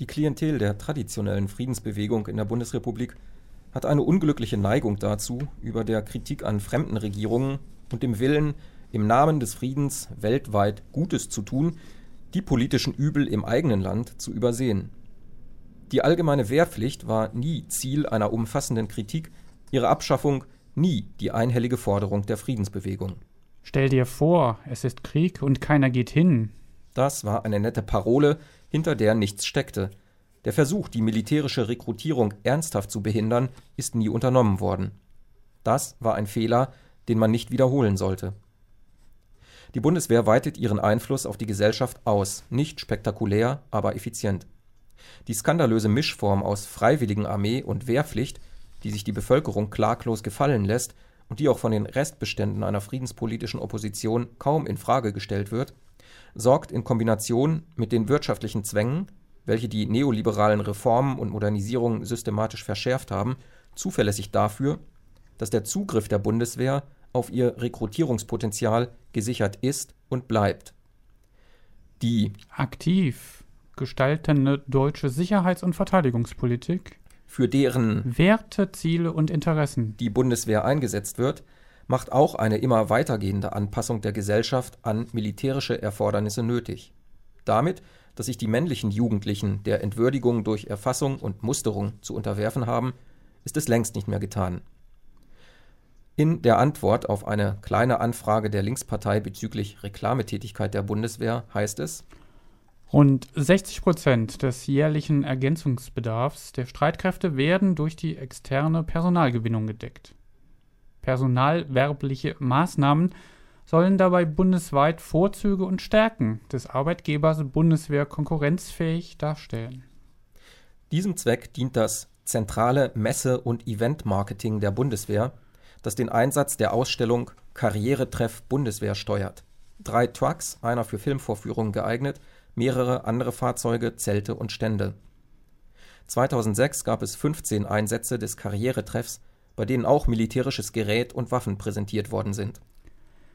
Die Klientel der traditionellen Friedensbewegung in der Bundesrepublik hat eine unglückliche Neigung dazu, über der Kritik an fremden Regierungen und dem Willen, im Namen des Friedens weltweit Gutes zu tun, die politischen Übel im eigenen Land zu übersehen. Die allgemeine Wehrpflicht war nie Ziel einer umfassenden Kritik, ihre Abschaffung nie die einhellige Forderung der Friedensbewegung. Stell dir vor, es ist Krieg und keiner geht hin. Das war eine nette Parole, hinter der nichts steckte. Der Versuch, die militärische Rekrutierung ernsthaft zu behindern, ist nie unternommen worden. Das war ein Fehler, den man nicht wiederholen sollte. Die Bundeswehr weitet ihren Einfluss auf die Gesellschaft aus, nicht spektakulär, aber effizient. Die skandalöse Mischform aus Freiwilligenarmee und Wehrpflicht, die sich die Bevölkerung klaglos gefallen lässt und die auch von den Restbeständen einer friedenspolitischen Opposition kaum in Frage gestellt wird, sorgt in Kombination mit den wirtschaftlichen Zwängen, welche die neoliberalen Reformen und Modernisierungen systematisch verschärft haben, zuverlässig dafür, dass der Zugriff der Bundeswehr auf ihr Rekrutierungspotenzial gesichert ist und bleibt. Die aktiv gestaltende deutsche Sicherheits- und Verteidigungspolitik, für deren Werte, Ziele und Interessen die Bundeswehr eingesetzt wird, macht auch eine immer weitergehende Anpassung der Gesellschaft an militärische Erfordernisse nötig. Damit, dass sich die männlichen Jugendlichen der Entwürdigung durch Erfassung und Musterung zu unterwerfen haben, ist es längst nicht mehr getan. In der Antwort auf eine kleine Anfrage der Linkspartei bezüglich Reklametätigkeit der Bundeswehr heißt es, Rund 60 Prozent des jährlichen Ergänzungsbedarfs der Streitkräfte werden durch die externe Personalgewinnung gedeckt. Personalwerbliche Maßnahmen sollen dabei bundesweit Vorzüge und Stärken des Arbeitgebers Bundeswehr konkurrenzfähig darstellen. Diesem Zweck dient das zentrale Messe- und Eventmarketing der Bundeswehr, das den Einsatz der Ausstellung Karrieretreff Bundeswehr steuert. Drei Trucks, einer für Filmvorführungen geeignet, mehrere andere Fahrzeuge, Zelte und Stände. 2006 gab es 15 Einsätze des Karrieretreffs, bei denen auch militärisches Gerät und Waffen präsentiert worden sind.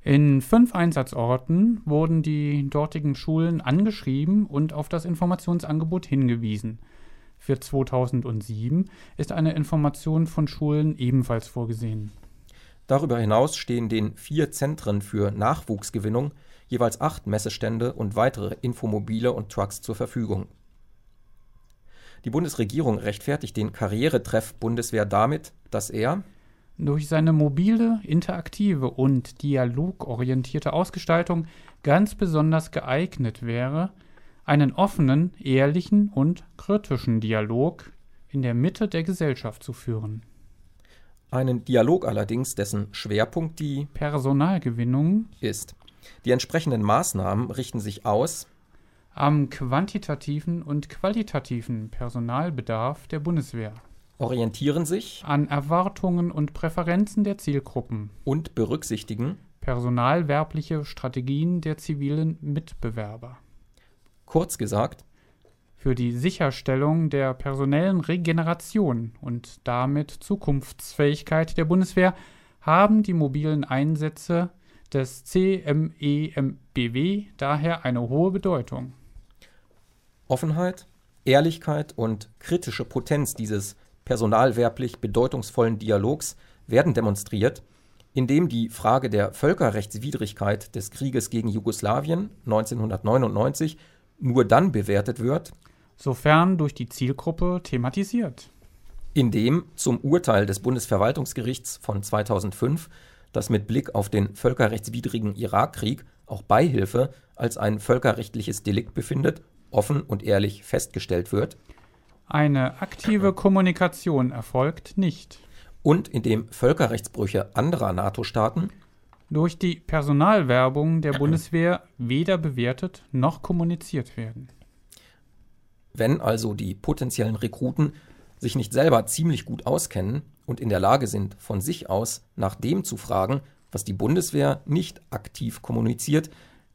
In fünf Einsatzorten wurden die dortigen Schulen angeschrieben und auf das Informationsangebot hingewiesen. Für 2007 ist eine Information von Schulen ebenfalls vorgesehen. Darüber hinaus stehen den vier Zentren für Nachwuchsgewinnung jeweils acht Messestände und weitere Infomobile und Trucks zur Verfügung. Die Bundesregierung rechtfertigt den Karrieretreff Bundeswehr damit, dass er durch seine mobile, interaktive und dialogorientierte Ausgestaltung ganz besonders geeignet wäre, einen offenen, ehrlichen und kritischen Dialog in der Mitte der Gesellschaft zu führen. Einen Dialog allerdings, dessen Schwerpunkt die Personalgewinnung ist. Die entsprechenden Maßnahmen richten sich aus am quantitativen und qualitativen Personalbedarf der Bundeswehr, orientieren sich an Erwartungen und Präferenzen der Zielgruppen und berücksichtigen personalwerbliche Strategien der zivilen Mitbewerber. Kurz gesagt, für die Sicherstellung der personellen Regeneration und damit Zukunftsfähigkeit der Bundeswehr haben die mobilen Einsätze des CMEMBW daher eine hohe Bedeutung. Offenheit, Ehrlichkeit und kritische Potenz dieses personalwerblich bedeutungsvollen Dialogs werden demonstriert, indem die Frage der Völkerrechtswidrigkeit des Krieges gegen Jugoslawien 1999 nur dann bewertet wird, sofern durch die Zielgruppe thematisiert. Indem zum Urteil des Bundesverwaltungsgerichts von 2005 dass mit Blick auf den völkerrechtswidrigen Irakkrieg auch Beihilfe als ein völkerrechtliches Delikt befindet, offen und ehrlich festgestellt wird. Eine aktive Kommunikation erfolgt nicht. Und indem Völkerrechtsbrüche anderer NATO-Staaten durch die Personalwerbung der Bundeswehr weder bewertet noch kommuniziert werden. Wenn also die potenziellen Rekruten sich nicht selber ziemlich gut auskennen, und in der Lage sind, von sich aus nach dem zu fragen, was die Bundeswehr nicht aktiv kommuniziert,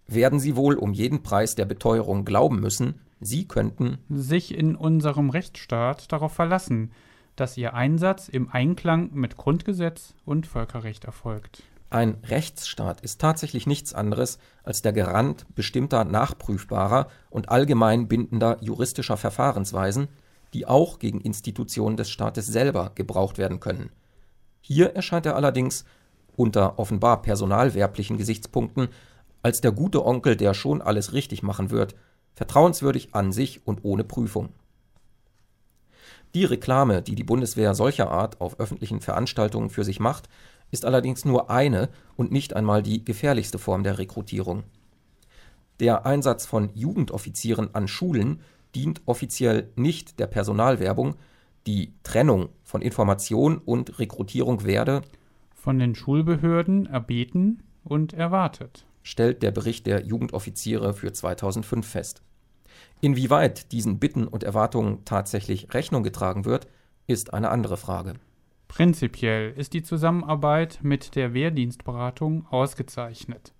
werden sie wohl um jeden Preis der Beteuerung glauben müssen, sie könnten sich in unserem Rechtsstaat darauf verlassen, dass ihr Einsatz im Einklang mit Grundgesetz und Völkerrecht erfolgt. Ein Rechtsstaat ist tatsächlich nichts anderes als der Garant bestimmter nachprüfbarer und allgemein bindender juristischer Verfahrensweisen, die auch gegen Institutionen des Staates selber gebraucht werden können. Hier erscheint er allerdings unter offenbar personalwerblichen Gesichtspunkten als der gute Onkel, der schon alles richtig machen wird, vertrauenswürdig an sich und ohne Prüfung. Die Reklame, die die Bundeswehr solcher Art auf öffentlichen Veranstaltungen für sich macht, ist allerdings nur eine und nicht einmal die gefährlichste Form der Rekrutierung. Der Einsatz von Jugendoffizieren an Schulen dient offiziell nicht der Personalwerbung, die Trennung von Information und Rekrutierung werde von den Schulbehörden erbeten und erwartet, stellt der Bericht der Jugendoffiziere für 2005 fest. Inwieweit diesen Bitten und Erwartungen tatsächlich Rechnung getragen wird, ist eine andere Frage. Prinzipiell ist die Zusammenarbeit mit der Wehrdienstberatung ausgezeichnet.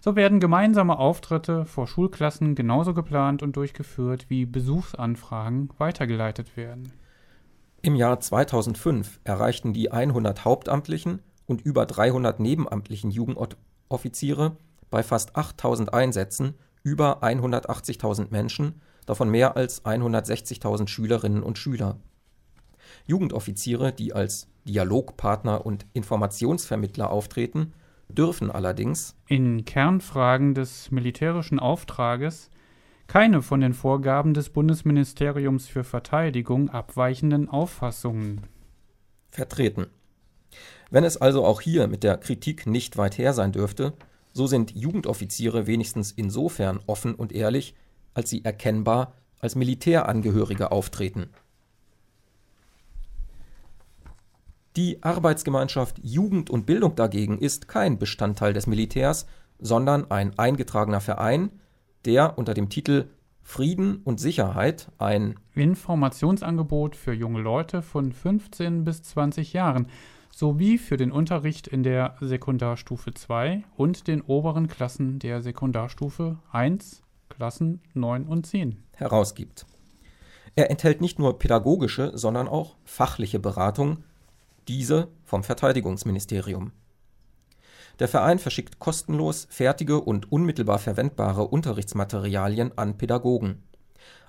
So werden gemeinsame Auftritte vor Schulklassen genauso geplant und durchgeführt, wie Besuchsanfragen weitergeleitet werden. Im Jahr 2005 erreichten die 100 hauptamtlichen und über 300 nebenamtlichen Jugendoffiziere bei fast 8000 Einsätzen über 180.000 Menschen, davon mehr als 160.000 Schülerinnen und Schüler. Jugendoffiziere, die als Dialogpartner und Informationsvermittler auftreten, dürfen allerdings in Kernfragen des militärischen Auftrages keine von den Vorgaben des Bundesministeriums für Verteidigung abweichenden Auffassungen vertreten. Wenn es also auch hier mit der Kritik nicht weit her sein dürfte, so sind Jugendoffiziere wenigstens insofern offen und ehrlich, als sie erkennbar als Militärangehörige auftreten. Die Arbeitsgemeinschaft Jugend und Bildung dagegen ist kein Bestandteil des Militärs, sondern ein eingetragener Verein, der unter dem Titel Frieden und Sicherheit ein Informationsangebot für junge Leute von 15 bis 20 Jahren sowie für den Unterricht in der Sekundarstufe 2 und den oberen Klassen der Sekundarstufe 1, Klassen 9 und 10 herausgibt. Er enthält nicht nur pädagogische, sondern auch fachliche Beratung, diese vom Verteidigungsministerium. Der Verein verschickt kostenlos fertige und unmittelbar verwendbare Unterrichtsmaterialien an Pädagogen.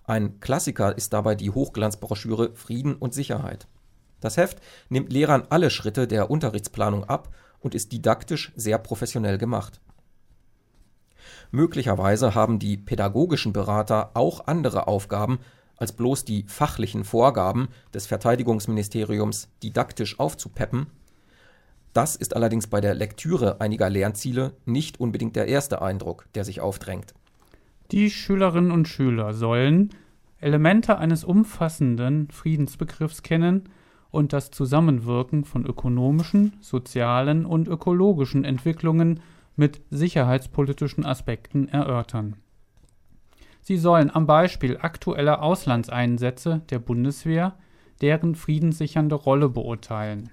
Ein Klassiker ist dabei die Hochglanzbroschüre Frieden und Sicherheit. Das Heft nimmt Lehrern alle Schritte der Unterrichtsplanung ab und ist didaktisch sehr professionell gemacht. Möglicherweise haben die pädagogischen Berater auch andere Aufgaben, als bloß die fachlichen Vorgaben des Verteidigungsministeriums didaktisch aufzupeppen. Das ist allerdings bei der Lektüre einiger Lernziele nicht unbedingt der erste Eindruck, der sich aufdrängt. Die Schülerinnen und Schüler sollen Elemente eines umfassenden Friedensbegriffs kennen und das Zusammenwirken von ökonomischen, sozialen und ökologischen Entwicklungen mit sicherheitspolitischen Aspekten erörtern. Sie sollen am Beispiel aktueller Auslandseinsätze der Bundeswehr deren friedenssichernde Rolle beurteilen.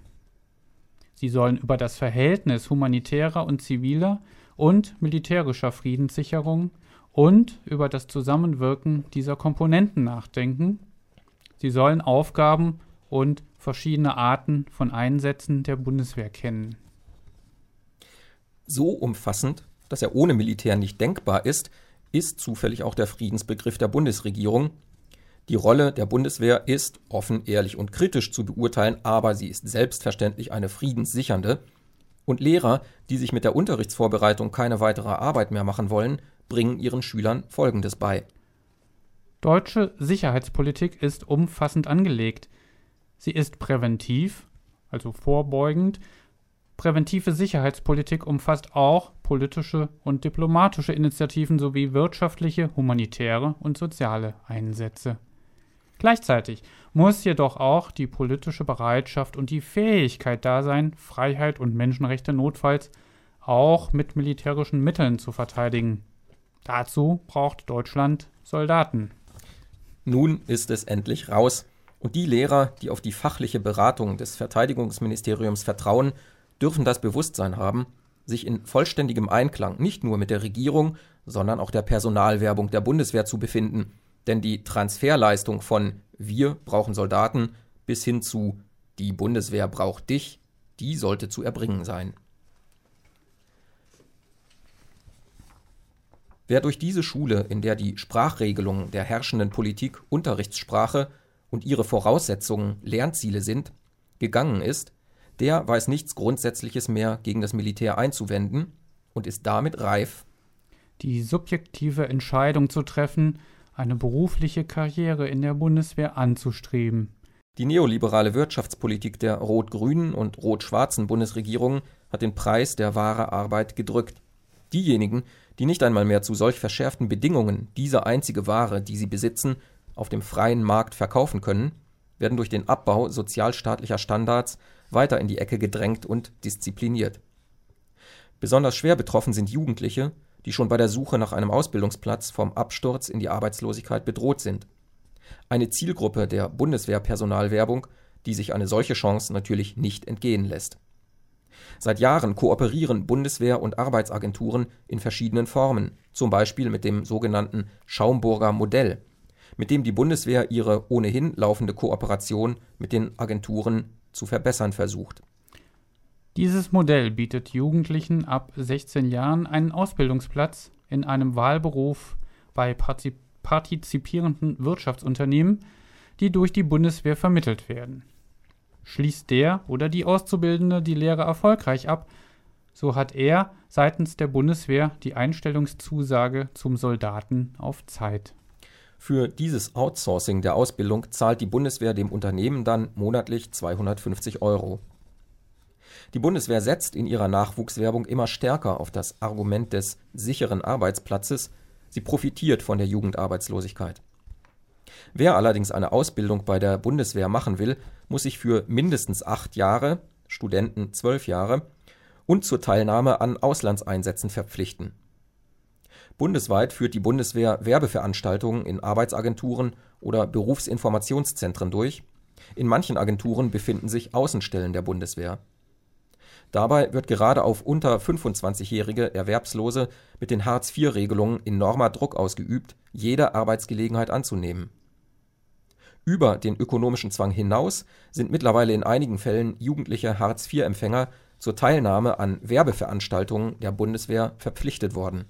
Sie sollen über das Verhältnis humanitärer und ziviler und militärischer Friedenssicherung und über das Zusammenwirken dieser Komponenten nachdenken. Sie sollen Aufgaben und verschiedene Arten von Einsätzen der Bundeswehr kennen. So umfassend, dass er ohne Militär nicht denkbar ist, ist zufällig auch der Friedensbegriff der Bundesregierung. Die Rolle der Bundeswehr ist offen, ehrlich und kritisch zu beurteilen, aber sie ist selbstverständlich eine friedenssichernde. Und Lehrer, die sich mit der Unterrichtsvorbereitung keine weitere Arbeit mehr machen wollen, bringen ihren Schülern Folgendes bei. Deutsche Sicherheitspolitik ist umfassend angelegt. Sie ist präventiv, also vorbeugend. Präventive Sicherheitspolitik umfasst auch politische und diplomatische Initiativen sowie wirtschaftliche, humanitäre und soziale Einsätze. Gleichzeitig muss jedoch auch die politische Bereitschaft und die Fähigkeit da sein, Freiheit und Menschenrechte notfalls auch mit militärischen Mitteln zu verteidigen. Dazu braucht Deutschland Soldaten. Nun ist es endlich raus. Und die Lehrer, die auf die fachliche Beratung des Verteidigungsministeriums vertrauen, dürfen das Bewusstsein haben, sich in vollständigem Einklang nicht nur mit der Regierung, sondern auch der Personalwerbung der Bundeswehr zu befinden. Denn die Transferleistung von wir brauchen Soldaten bis hin zu die Bundeswehr braucht dich, die sollte zu erbringen sein. Wer durch diese Schule, in der die Sprachregelung der herrschenden Politik Unterrichtssprache und ihre Voraussetzungen Lernziele sind, gegangen ist, der weiß nichts Grundsätzliches mehr gegen das Militär einzuwenden und ist damit reif, die subjektive Entscheidung zu treffen, eine berufliche Karriere in der Bundeswehr anzustreben. Die neoliberale Wirtschaftspolitik der rot-grünen und rot-schwarzen Bundesregierung hat den Preis der wahre Arbeit gedrückt. Diejenigen, die nicht einmal mehr zu solch verschärften Bedingungen diese einzige Ware, die sie besitzen, auf dem freien Markt verkaufen können, werden durch den Abbau sozialstaatlicher Standards weiter in die Ecke gedrängt und diszipliniert. Besonders schwer betroffen sind Jugendliche, die schon bei der Suche nach einem Ausbildungsplatz vom Absturz in die Arbeitslosigkeit bedroht sind. Eine Zielgruppe der Bundeswehrpersonalwerbung, die sich eine solche Chance natürlich nicht entgehen lässt. Seit Jahren kooperieren Bundeswehr und Arbeitsagenturen in verschiedenen Formen, zum Beispiel mit dem sogenannten Schaumburger Modell, mit dem die Bundeswehr ihre ohnehin laufende Kooperation mit den Agenturen zu verbessern versucht. Dieses Modell bietet Jugendlichen ab 16 Jahren einen Ausbildungsplatz in einem Wahlberuf bei partizipierenden Wirtschaftsunternehmen, die durch die Bundeswehr vermittelt werden. Schließt der oder die Auszubildende die Lehre erfolgreich ab, so hat er seitens der Bundeswehr die Einstellungszusage zum Soldaten auf Zeit. Für dieses Outsourcing der Ausbildung zahlt die Bundeswehr dem Unternehmen dann monatlich 250 Euro. Die Bundeswehr setzt in ihrer Nachwuchswerbung immer stärker auf das Argument des sicheren Arbeitsplatzes, sie profitiert von der Jugendarbeitslosigkeit. Wer allerdings eine Ausbildung bei der Bundeswehr machen will, muss sich für mindestens acht Jahre, Studenten zwölf Jahre, und zur Teilnahme an Auslandseinsätzen verpflichten. Bundesweit führt die Bundeswehr Werbeveranstaltungen in Arbeitsagenturen oder Berufsinformationszentren durch. In manchen Agenturen befinden sich Außenstellen der Bundeswehr. Dabei wird gerade auf unter 25-jährige Erwerbslose mit den Hartz-IV-Regelungen enormer Druck ausgeübt, jede Arbeitsgelegenheit anzunehmen. Über den ökonomischen Zwang hinaus sind mittlerweile in einigen Fällen jugendliche Hartz-IV-Empfänger zur Teilnahme an Werbeveranstaltungen der Bundeswehr verpflichtet worden.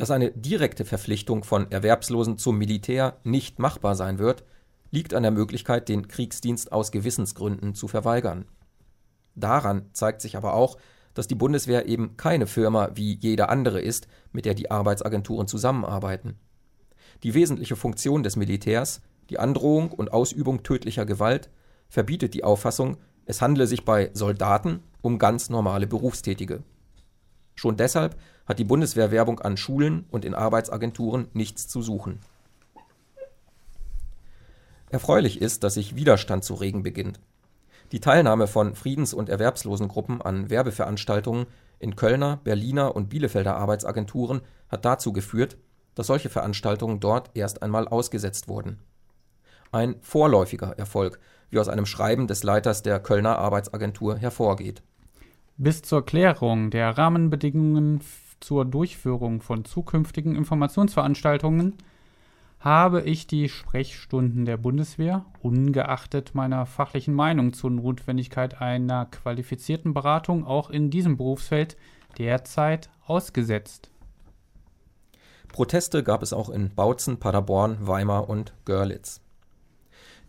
Dass eine direkte Verpflichtung von Erwerbslosen zum Militär nicht machbar sein wird, liegt an der Möglichkeit, den Kriegsdienst aus Gewissensgründen zu verweigern. Daran zeigt sich aber auch, dass die Bundeswehr eben keine Firma wie jede andere ist, mit der die Arbeitsagenturen zusammenarbeiten. Die wesentliche Funktion des Militärs, die Androhung und Ausübung tödlicher Gewalt, verbietet die Auffassung, es handle sich bei Soldaten um ganz normale Berufstätige. Schon deshalb hat die Bundeswehrwerbung an Schulen und in Arbeitsagenturen nichts zu suchen. Erfreulich ist, dass sich Widerstand zu regen beginnt. Die Teilnahme von Friedens- und Erwerbslosengruppen an Werbeveranstaltungen in Kölner, Berliner und Bielefelder Arbeitsagenturen hat dazu geführt, dass solche Veranstaltungen dort erst einmal ausgesetzt wurden. Ein vorläufiger Erfolg, wie aus einem Schreiben des Leiters der Kölner Arbeitsagentur hervorgeht. Bis zur Klärung der Rahmenbedingungen zur Durchführung von zukünftigen Informationsveranstaltungen habe ich die Sprechstunden der Bundeswehr, ungeachtet meiner fachlichen Meinung zur Notwendigkeit einer qualifizierten Beratung auch in diesem Berufsfeld, derzeit ausgesetzt. Proteste gab es auch in Bautzen, Paderborn, Weimar und Görlitz.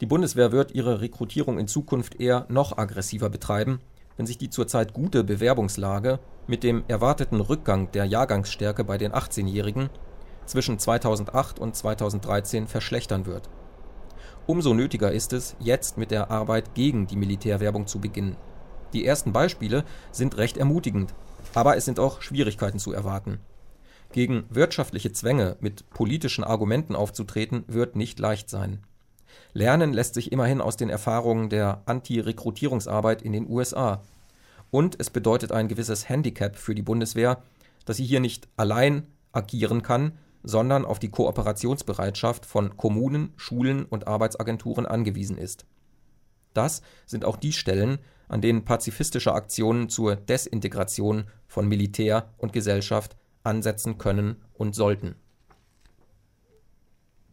Die Bundeswehr wird ihre Rekrutierung in Zukunft eher noch aggressiver betreiben, wenn sich die zurzeit gute Bewerbungslage mit dem erwarteten Rückgang der Jahrgangsstärke bei den 18-Jährigen zwischen 2008 und 2013 verschlechtern wird. Umso nötiger ist es, jetzt mit der Arbeit gegen die Militärwerbung zu beginnen. Die ersten Beispiele sind recht ermutigend, aber es sind auch Schwierigkeiten zu erwarten. Gegen wirtschaftliche Zwänge mit politischen Argumenten aufzutreten, wird nicht leicht sein. Lernen lässt sich immerhin aus den Erfahrungen der Anti-Rekrutierungsarbeit in den USA. Und es bedeutet ein gewisses Handicap für die Bundeswehr, dass sie hier nicht allein agieren kann, sondern auf die Kooperationsbereitschaft von Kommunen, Schulen und Arbeitsagenturen angewiesen ist. Das sind auch die Stellen, an denen pazifistische Aktionen zur Desintegration von Militär und Gesellschaft ansetzen können und sollten